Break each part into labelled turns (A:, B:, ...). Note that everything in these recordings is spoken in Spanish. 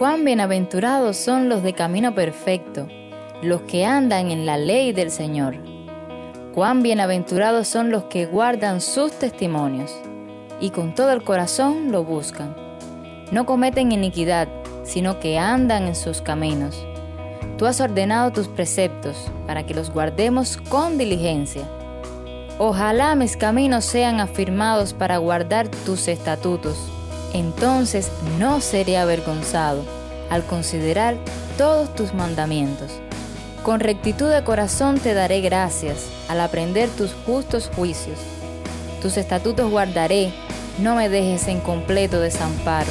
A: Cuán bienaventurados son los de camino perfecto, los que andan en la ley del Señor. Cuán bienaventurados son los que guardan sus testimonios y con todo el corazón lo buscan. No cometen iniquidad, sino que andan en sus caminos. Tú has ordenado tus preceptos para que los guardemos con diligencia. Ojalá mis caminos sean afirmados para guardar tus estatutos. Entonces no seré avergonzado al considerar todos tus mandamientos. Con rectitud de corazón te daré gracias al aprender tus justos juicios. Tus estatutos guardaré, no me dejes en completo desamparo.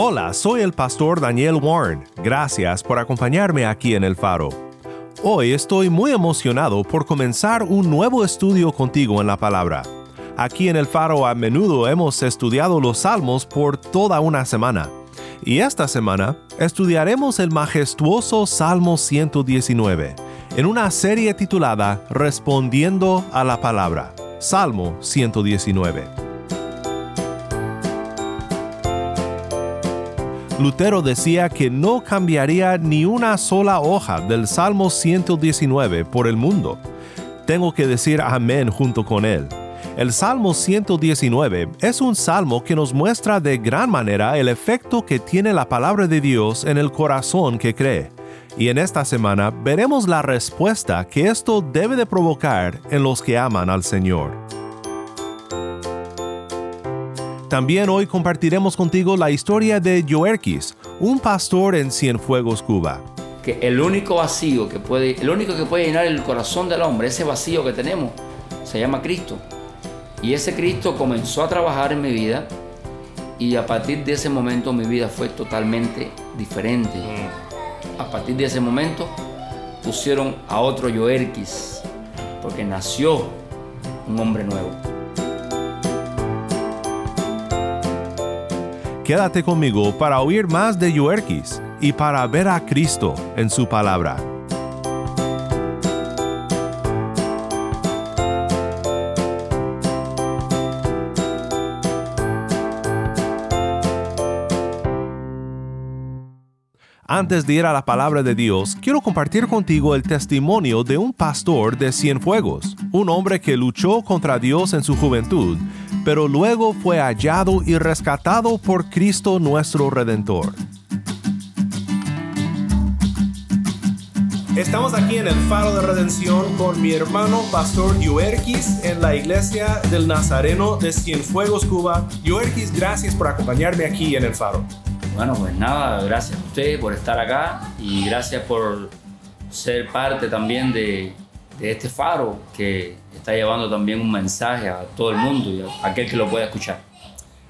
B: Hola, soy el pastor Daniel Warren. Gracias por acompañarme aquí en El Faro. Hoy estoy muy emocionado por comenzar un nuevo estudio contigo en la palabra. Aquí en El Faro a menudo hemos estudiado los salmos por toda una semana. Y esta semana estudiaremos el majestuoso Salmo 119 en una serie titulada Respondiendo a la Palabra. Salmo 119. Lutero decía que no cambiaría ni una sola hoja del Salmo 119 por el mundo. Tengo que decir amén junto con él. El Salmo 119 es un salmo que nos muestra de gran manera el efecto que tiene la palabra de Dios en el corazón que cree. Y en esta semana veremos la respuesta que esto debe de provocar en los que aman al Señor. También hoy compartiremos contigo la historia de Joerquis, un pastor en Cienfuegos, Cuba.
C: Que el único vacío que puede, el único que puede llenar el corazón del hombre, ese vacío que tenemos, se llama Cristo. Y ese Cristo comenzó a trabajar en mi vida y a partir de ese momento mi vida fue totalmente diferente. A partir de ese momento pusieron a otro Joerquis, porque nació un hombre nuevo.
B: Quédate conmigo para oír más de Yuerquis y para ver a Cristo en su palabra. Antes de ir a la palabra de Dios, quiero compartir contigo el testimonio de un pastor de Cienfuegos, un hombre que luchó contra Dios en su juventud pero luego fue hallado y rescatado por Cristo nuestro Redentor. Estamos aquí en el Faro de Redención con mi hermano Pastor Yuerquis en la iglesia del Nazareno de Cienfuegos, Cuba. Yuerquis, gracias por acompañarme aquí en el Faro.
C: Bueno, pues nada, gracias a usted por estar acá y gracias por ser parte también de, de este faro que está llevando también un mensaje a todo el mundo y a aquel que lo pueda escuchar.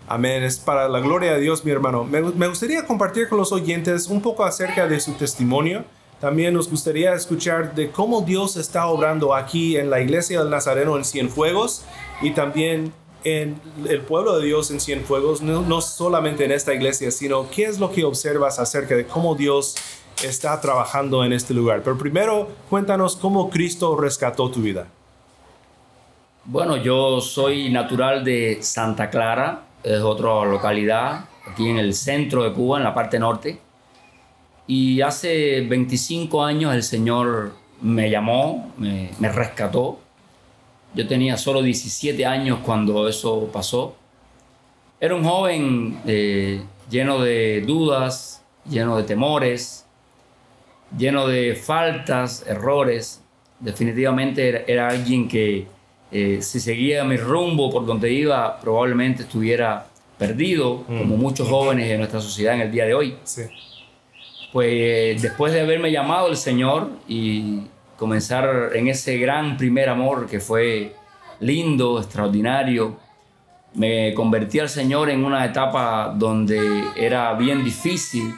B: Amén, es para la gloria de Dios, mi hermano. Me, gustaría compartir con los oyentes un poco acerca de su testimonio. También nos gustaría escuchar de cómo Dios está obrando aquí en la iglesia del Nazareno en Cienfuegos y también en el pueblo de Dios en Cienfuegos, no, no solamente en esta iglesia, sino qué es lo que observas acerca de cómo Dios está trabajando en este lugar. Pero primero, cuéntanos cómo Cristo rescató tu vida.
C: Bueno, yo soy natural de Santa Clara, es otra localidad aquí en el centro de Cuba, en la parte norte. Y hace 25 años el Señor me llamó, me, rescató. Yo tenía solo 17 años cuando eso pasó. Era un joven eh, lleno de dudas, lleno de temores, lleno de faltas, errores. Definitivamente era, alguien que eh, si seguía mi rumbo por donde iba, probablemente estuviera perdido, mm. como muchos jóvenes de nuestra sociedad en el día de hoy. Pues después de haberme llamado el Señor y comenzar en ese gran primer amor que fue lindo, extraordinario, me convertí al Señor en una etapa donde era bien difícil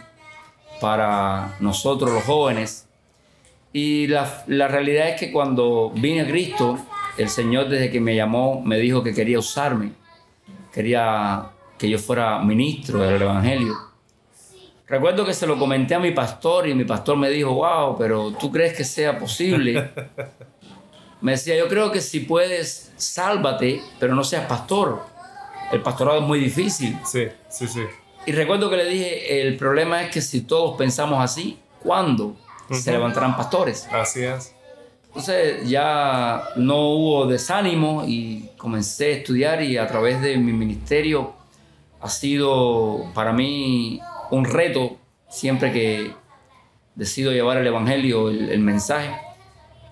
C: para nosotros los jóvenes. Y la, la, realidad es que cuando vine a Cristo, el Señor desde que me llamó me dijo que quería usarme, quería que yo fuera ministro del Evangelio. Recuerdo que se lo comenté a mi pastor y mi pastor me dijo, wow, pero ¿tú crees que sea posible? Me decía, yo creo que si puedes, sálvate, pero no seas pastor. El pastorado es muy difícil.
B: Sí, sí, sí.
C: Y recuerdo que le dije, el problema es que si todos pensamos así, ¿cuándo se levantarán pastores?
B: Así es.
C: Entonces ya no hubo desánimo y comencé a estudiar y a través de mi ministerio ha sido para mí un reto siempre que decido llevar el Evangelio, el, el mensaje.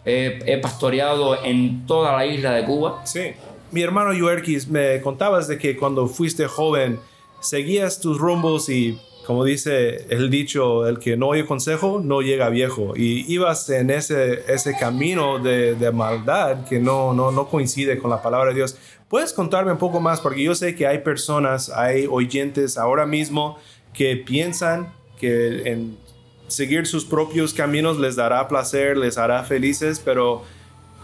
C: He, pastoreado en toda la isla de Cuba.
B: Sí. Mi hermano Yuerkis, me contabas de que cuando fuiste joven seguías tus rumbos y, como dice el dicho, el que no oye consejo no llega viejo. Y ibas en ese, ese camino de, maldad que no, no, no coincide con la palabra de Dios. ¿Puedes contarme un poco más? Porque yo sé que hay personas, hay oyentes ahora mismo que piensan que en seguir sus propios caminos les dará placer, les hará felices, pero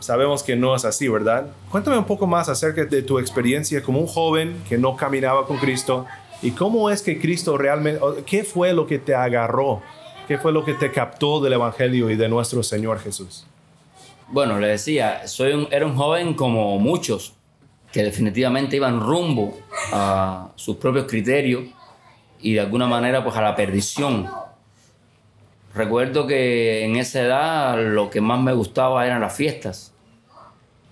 B: sabemos que no es así, ¿verdad? Cuéntame un poco más acerca de tu experiencia como un joven que no caminaba con Cristo y cómo es que Cristo realmente, qué fue lo que te agarró, qué fue lo que te captó del Evangelio y de nuestro Señor Jesús.
C: Bueno, le decía, soy un, era un joven como muchos que definitivamente iban rumbo a sus propios criterios y de alguna manera pues a la perdición. Recuerdo que en esa edad lo que más me gustaba eran las fiestas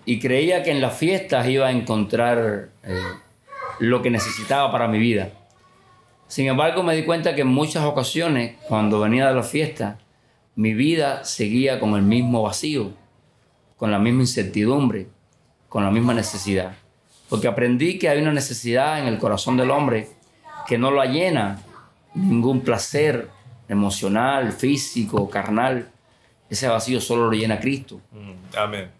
C: y creía que en las fiestas iba a encontrar eh, lo que necesitaba para mi vida. Sin embargo, me di cuenta que en muchas ocasiones, cuando venía de la fiesta, mi vida seguía con el mismo vacío, con la misma incertidumbre, con la misma necesidad. Porque aprendí que hay una necesidad en el corazón del hombre que no la llena ningún placer emocional, físico, carnal. Ese vacío solo lo llena Cristo.
B: Mm, amén.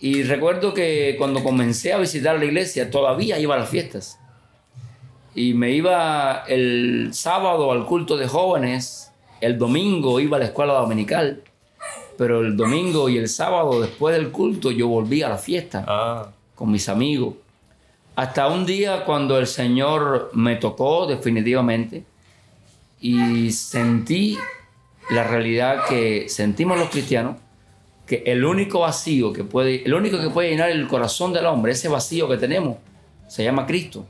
C: Y recuerdo que cuando comencé a visitar la iglesia, todavía iba a las fiestas. Y me iba el sábado al culto de jóvenes, el domingo iba a la escuela dominical, pero el domingo y el sábado después del culto yo volví a la fiesta
B: Ah,
C: con mis amigos. Hasta un día cuando el Señor me tocó definitivamente y sentí la realidad que sentimos los cristianos, que el único vacío que puede, el único que puede llenar el corazón del hombre, ese vacío que tenemos, se llama Cristo.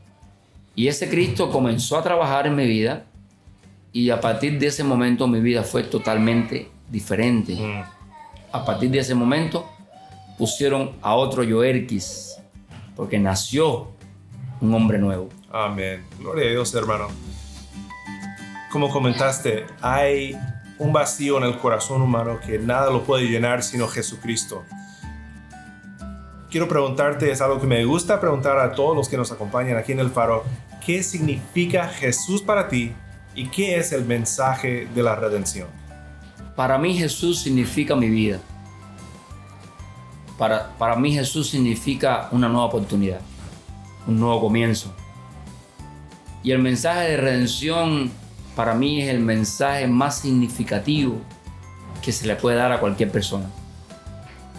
C: Y ese Cristo comenzó a trabajar en mi vida y a partir de ese momento mi vida fue totalmente diferente. A partir de ese momento pusieron a otro Yoerkis, porque nació un hombre nuevo.
B: amén. Gloria a Dios, hermano. Como comentaste, hay un vacío en el corazón humano que nada lo puede llenar sino Jesucristo. Quiero preguntarte, es algo que me gusta preguntar a todos los que nos acompañan aquí en el faro, ¿qué significa Jesús para ti y qué es el mensaje de la redención?
C: Para mí Jesús significa mi vida. Para, para mí Jesús significa una nueva oportunidad, un nuevo comienzo. Y el mensaje de redención para mí es el mensaje más significativo que se le puede dar a cualquier persona.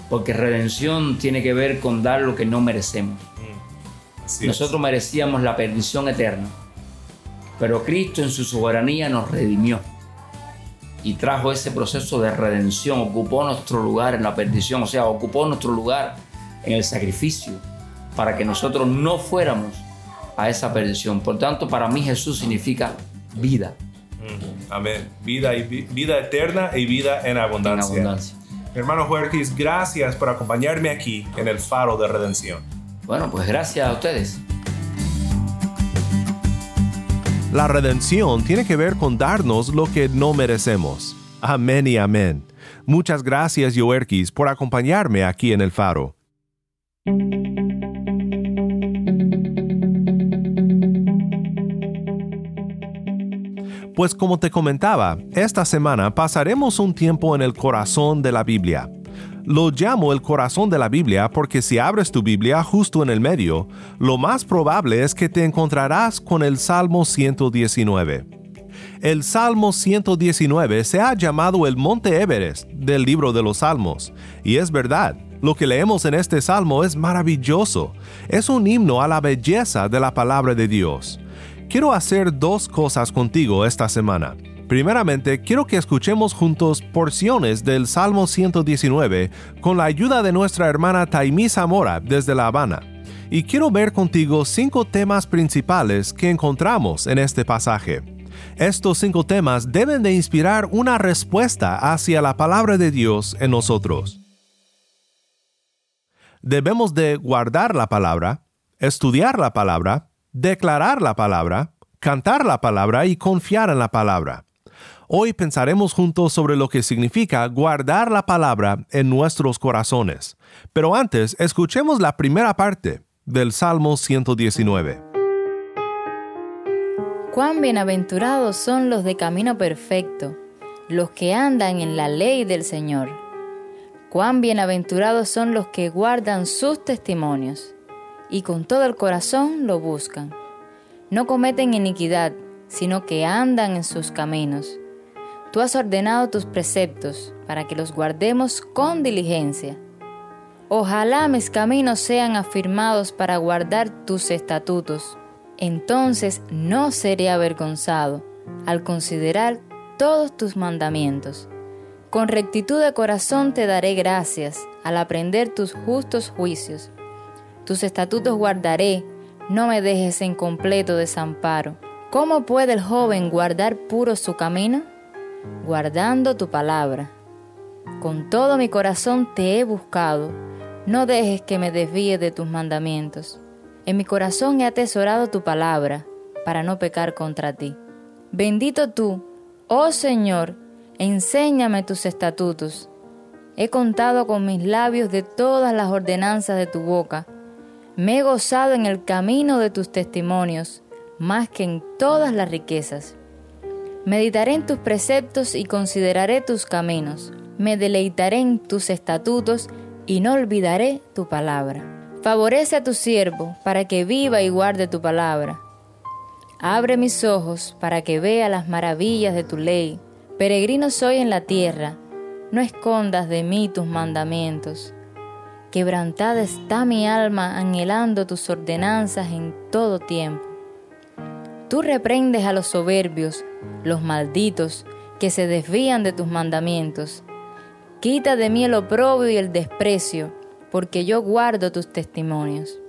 C: Porque redención tiene que ver con dar lo que no merecemos.
B: Así es.
C: Nosotros merecíamos la perdición eterna, pero Cristo en su soberanía nos redimió y trajo ese proceso de redención, ocupó nuestro lugar en la perdición, o sea, ocupó nuestro lugar en el sacrificio para que nosotros no fuéramos a esa perdición. Por tanto, para mí Jesús significa vida
B: Mm, Amén. Vida, y, vi- vida eterna y vida en
C: en abundancia.
B: Hermano Huerquis, gracias por acompañarme aquí en el faro de redención.
C: Bueno, pues gracias a ustedes.
D: La redención tiene que ver con darnos lo que no merecemos. Amén y amén. Muchas gracias, Yoerkis, por acompañarme aquí en el faro.
B: Pues como te comentaba, esta semana pasaremos un tiempo en el corazón de la Biblia. Lo llamo el corazón de la Biblia porque si abres tu Biblia justo en el medio, lo más probable es que te encontrarás con el Salmo 119. El Salmo 119 se ha llamado el Monte Everest del libro de los Salmos, y es verdad, lo que leemos en este salmo es maravilloso. Es un himno a la belleza de la palabra de Dios. Quiero hacer dos cosas contigo esta semana. Primeramente, quiero que escuchemos juntos porciones del Salmo 119 con la ayuda de nuestra hermana Taimí Zamora desde La Habana. Y quiero ver contigo cinco temas principales que encontramos en este pasaje. Estos cinco temas deben de inspirar una respuesta hacia la palabra de Dios en nosotros debemos de guardar la palabra, estudiar la palabra, declarar la palabra, cantar la palabra y confiar en la palabra. Hoy pensaremos juntos sobre lo que significa guardar la palabra en nuestros corazones. Pero antes, escuchemos la primera parte del Salmo 119.
A: Cuán bienaventurados son los de camino perfecto, los que andan en la ley del Señor. Cuán bienaventurados son los que guardan sus testimonios y con todo el corazón lo buscan. No cometen iniquidad, sino que andan en sus caminos. Tú has ordenado tus preceptos para que los guardemos con diligencia. Ojalá mis caminos sean afirmados para guardar tus estatutos. Entonces no seré avergonzado al considerar todos tus mandamientos. Con rectitud de corazón te daré gracias al aprender tus justos juicios. Tus estatutos guardaré, no me dejes en completo desamparo. ¿Cómo puede el joven guardar puro su camino? Guardando tu palabra. Con todo mi corazón te he buscado, no dejes que me desvíe de tus mandamientos. En mi corazón he atesorado tu palabra, para no pecar contra ti. Bendito tú, oh Señor, enséñame tus estatutos. He contado con mis labios de todas las ordenanzas de tu boca. Me he gozado en el camino de tus testimonios, más que en todas las riquezas. Meditaré en tus preceptos y consideraré tus caminos. Me deleitaré en tus estatutos y no olvidaré tu palabra. Favorece a tu siervo para que viva y guarde tu palabra. Abre mis ojos para que vea las maravillas de tu ley. Peregrino soy en la tierra, no escondas de mí tus mandamientos. Quebrantada está mi alma anhelando tus ordenanzas en todo tiempo. Tú reprendes a los soberbios, los malditos, que se desvían de tus mandamientos. Quita de mí el oprobio y el desprecio, porque yo guardo tus testimonios.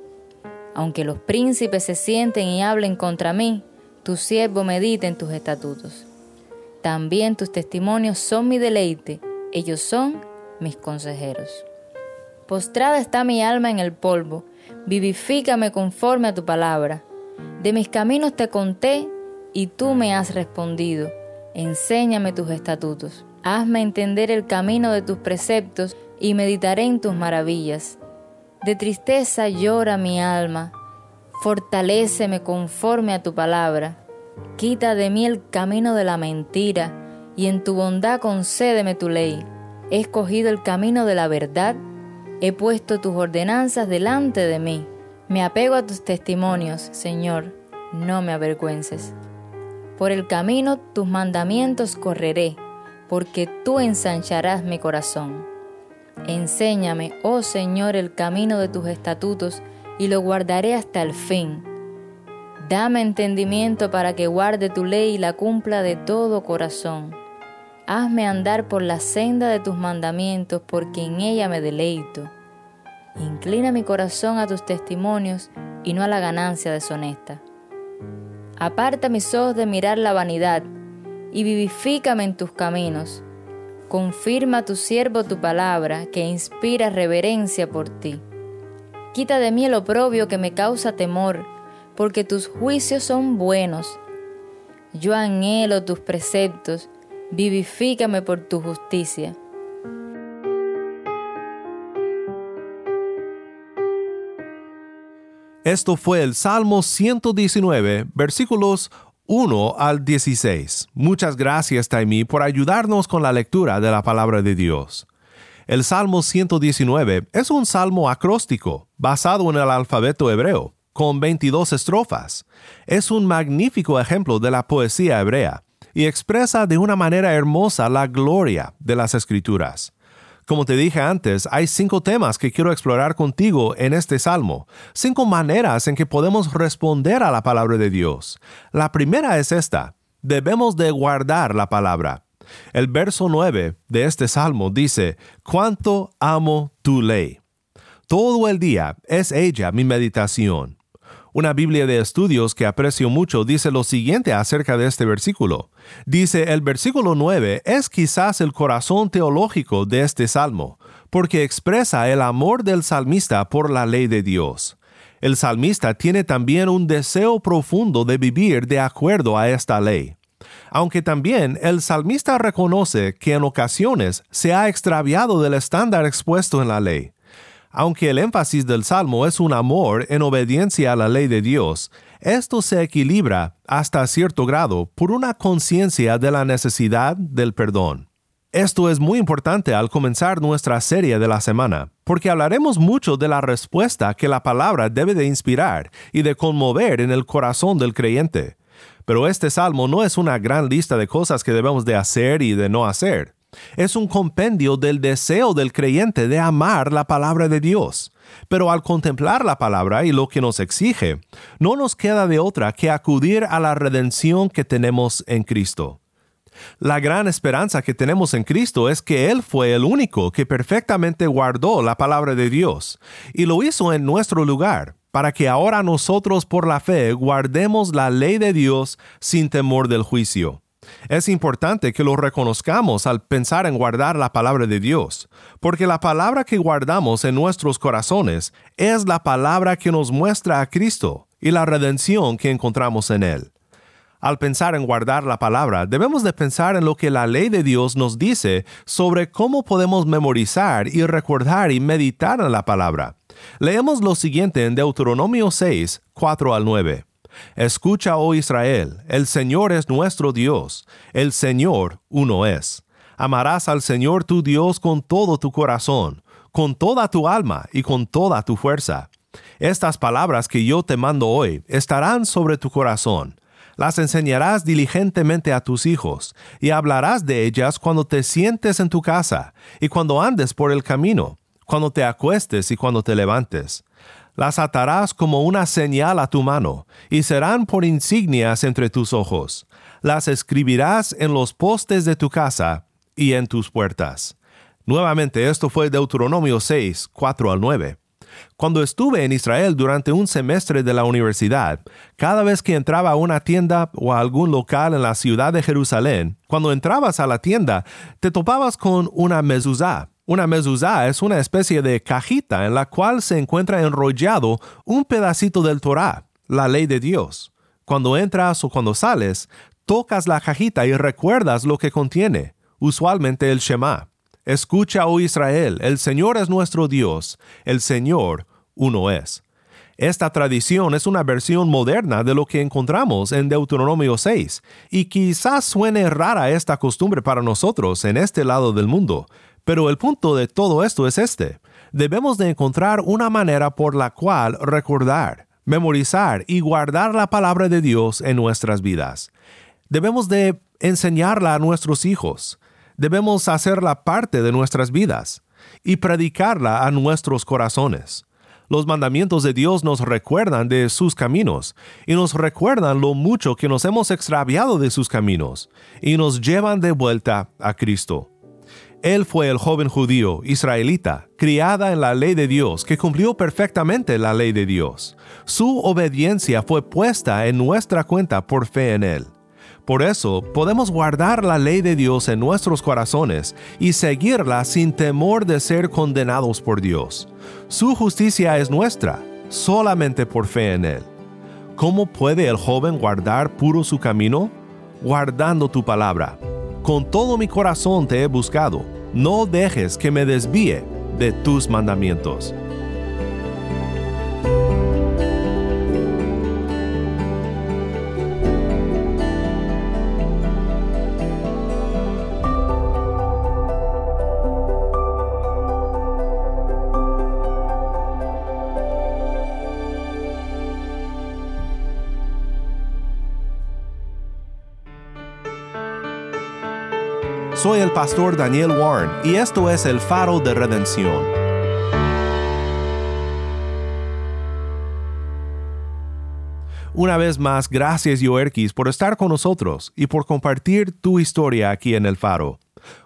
A: Aunque los príncipes se sienten y hablen contra mí, tu siervo medita en tus estatutos. También tus testimonios son mi deleite, ellos son mis consejeros. Postrada está mi alma en el polvo, vivifícame conforme a tu palabra. De mis caminos te conté y tú me has respondido. Enséñame tus estatutos. Hazme entender el camino de tus preceptos y meditaré en tus maravillas. De tristeza llora mi alma, fortaléceme conforme a tu palabra. Quita de mí el camino de la mentira, y en tu bondad concédeme tu ley. He escogido el camino de la verdad, he puesto tus ordenanzas delante de mí. Me apego a tus testimonios, Señor, no me avergüences. Por el camino tus mandamientos correré, porque tú ensancharás mi corazón. Enséñame, oh Señor, el camino de tus estatutos, y lo guardaré hasta el fin Dame entendimiento para que guarde tu ley y la cumpla de todo corazón. Hazme andar por la senda de tus mandamientos, porque en ella me deleito. Inclina mi corazón a tus testimonios y no a la ganancia deshonesta. Aparta mis ojos de mirar la vanidad y vivifícame en tus caminos. Confirma a tu siervo tu palabra, que inspira reverencia por ti. Quita de mí el oprobio que me causa temor porque tus juicios son buenos. Yo anhelo tus preceptos, vivifícame por tu justicia.
B: Esto fue el Salmo 119, versículos 1 al 16. Muchas gracias, Taimí, por ayudarnos con la lectura de la palabra de Dios. El Salmo 119 es un salmo acróstico, basado en el alfabeto hebreo, con 22 estrofas. Es un magnífico ejemplo de la poesía hebrea y expresa de una manera hermosa la gloria de las escrituras. Como te dije antes, hay cinco temas que quiero explorar contigo en este salmo, cinco maneras en que podemos responder a la palabra de Dios. La primera es esta, debemos de guardar la palabra. El verso 9 de este salmo dice, cuánto amo tu ley. Todo el día es ella mi meditación. Una Biblia de estudios que aprecio mucho dice lo siguiente acerca de este versículo. Dice, el versículo 9 es quizás el corazón teológico de este salmo, porque expresa el amor del salmista por la ley de Dios. El salmista tiene también un deseo profundo de vivir de acuerdo a esta ley. Aunque también el salmista reconoce que en ocasiones se ha extraviado del estándar expuesto en la ley. Aunque el énfasis del Salmo es un amor en obediencia a la ley de Dios, esto se equilibra hasta cierto grado por una conciencia de la necesidad del perdón. Esto es muy importante al comenzar nuestra serie de la semana, porque hablaremos mucho de la respuesta que la palabra debe de inspirar y de conmover en el corazón del creyente. Pero este salmo no es una gran lista de cosas que debemos de hacer y de no hacer es un compendio del deseo del creyente de amar la palabra de Dios. Pero al contemplar la palabra y lo que nos exige, no nos queda de otra que acudir a la redención que tenemos en Cristo. La gran esperanza que tenemos en Cristo es que Él fue el único que perfectamente guardó la palabra de Dios, y lo hizo en nuestro lugar, para que ahora nosotros por la fe guardemos la ley de Dios sin temor del juicio. Es importante que lo reconozcamos al pensar en guardar la palabra de Dios, porque la palabra que guardamos en nuestros corazones es la palabra que nos muestra a Cristo y la redención que encontramos en Él. Al pensar en guardar la palabra, debemos de pensar en lo que la ley de Dios nos dice sobre cómo podemos memorizar y recordar y meditar en la palabra. Leemos lo siguiente en Deuteronomio 6, 4 al 9. Escucha, oh Israel, el Señor es nuestro Dios, el Señor uno es. Amarás al Señor tu Dios con todo tu corazón, con toda tu alma y con toda tu fuerza. Estas palabras que yo te mando hoy estarán sobre tu corazón. Las enseñarás diligentemente a tus hijos, y hablarás de ellas cuando te sientes en tu casa, y cuando andes por el camino, cuando te acuestes y cuando te levantes las atarás como una señal a tu mano, y serán por insignias entre tus ojos. Las escribirás en los postes de tu casa y en tus puertas. Nuevamente, esto fue Deuteronomio 6, 4 al 9. Cuando estuve en Israel durante un semestre de la universidad, cada vez que entraba a una tienda o a algún local en la ciudad de Jerusalén, cuando entrabas a la tienda, te topabas con una mezuzá, una mezuzá es una especie de cajita en la cual se encuentra enrollado un pedacito del Torah, la ley de Dios. Cuando entras o cuando sales, tocas la cajita y recuerdas lo que contiene, usualmente el Shema. Escucha, oh Israel, el Señor es nuestro Dios, el Señor uno es. Esta tradición es una versión moderna de lo que encontramos en Deuteronomio 6, y quizás suene rara esta costumbre para nosotros en este lado del mundo, pero el punto de todo esto es este. Debemos de encontrar una manera por la cual recordar, memorizar y guardar la palabra de Dios en nuestras vidas. Debemos de enseñarla a nuestros hijos. Debemos hacerla parte de nuestras vidas y predicarla a nuestros corazones. Los mandamientos de Dios nos recuerdan de sus caminos y nos recuerdan lo mucho que nos hemos extraviado de sus caminos y nos llevan de vuelta a Cristo. Él fue el joven judío, israelita, criada en la ley de Dios, que cumplió perfectamente la ley de Dios. Su obediencia fue puesta en nuestra cuenta por fe en Él. Por eso podemos guardar la ley de Dios en nuestros corazones y seguirla sin temor de ser condenados por Dios. Su justicia es nuestra, solamente por fe en Él. ¿Cómo puede el joven guardar puro su camino? Guardando tu palabra. Con todo mi corazón te he buscado no dejes que me desvíe de tus mandamientos. Soy el pastor Daniel Warren y esto es el faro de redención. Una vez más, gracias Yoerkis por estar con nosotros y por compartir tu historia aquí en el faro.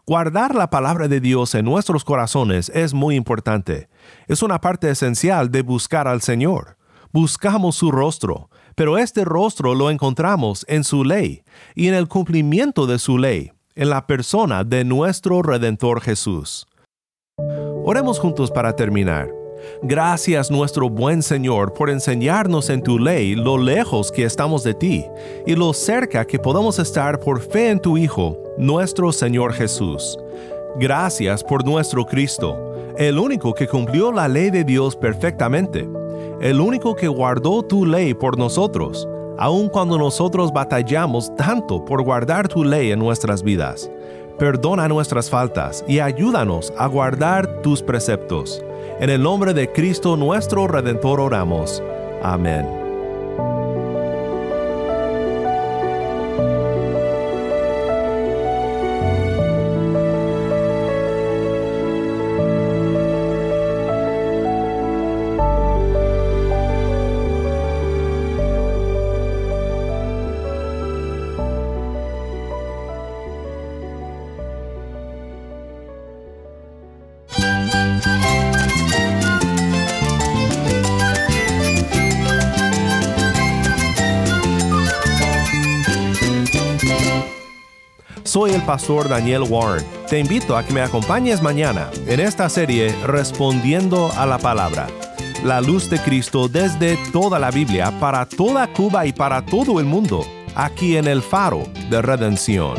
B: Guardar la palabra de Dios en nuestros corazones es muy importante. Es una parte esencial de buscar al Señor. Buscamos su rostro, pero este rostro lo encontramos en su ley y en el cumplimiento de su ley, en la persona de nuestro Redentor Jesús. Oremos juntos para terminar. Gracias nuestro buen Señor por enseñarnos en tu ley lo lejos que estamos de ti y lo cerca que podemos estar por fe en tu Hijo, nuestro Señor Jesús. Gracias por nuestro Cristo, el único que cumplió la ley de Dios perfectamente el único que guardó tu ley por nosotros, aun cuando nosotros batallamos tanto por guardar tu ley en nuestras vidas. Perdona nuestras faltas y ayúdanos a guardar tus preceptos. En el nombre de Cristo nuestro Redentor oramos. Amén. Soy el pastor Daniel Warren. Te invito a que me acompañes mañana en esta serie Respondiendo a la Palabra. La luz de Cristo desde toda la Biblia para toda Cuba y para todo el mundo, aquí en el faro de redención.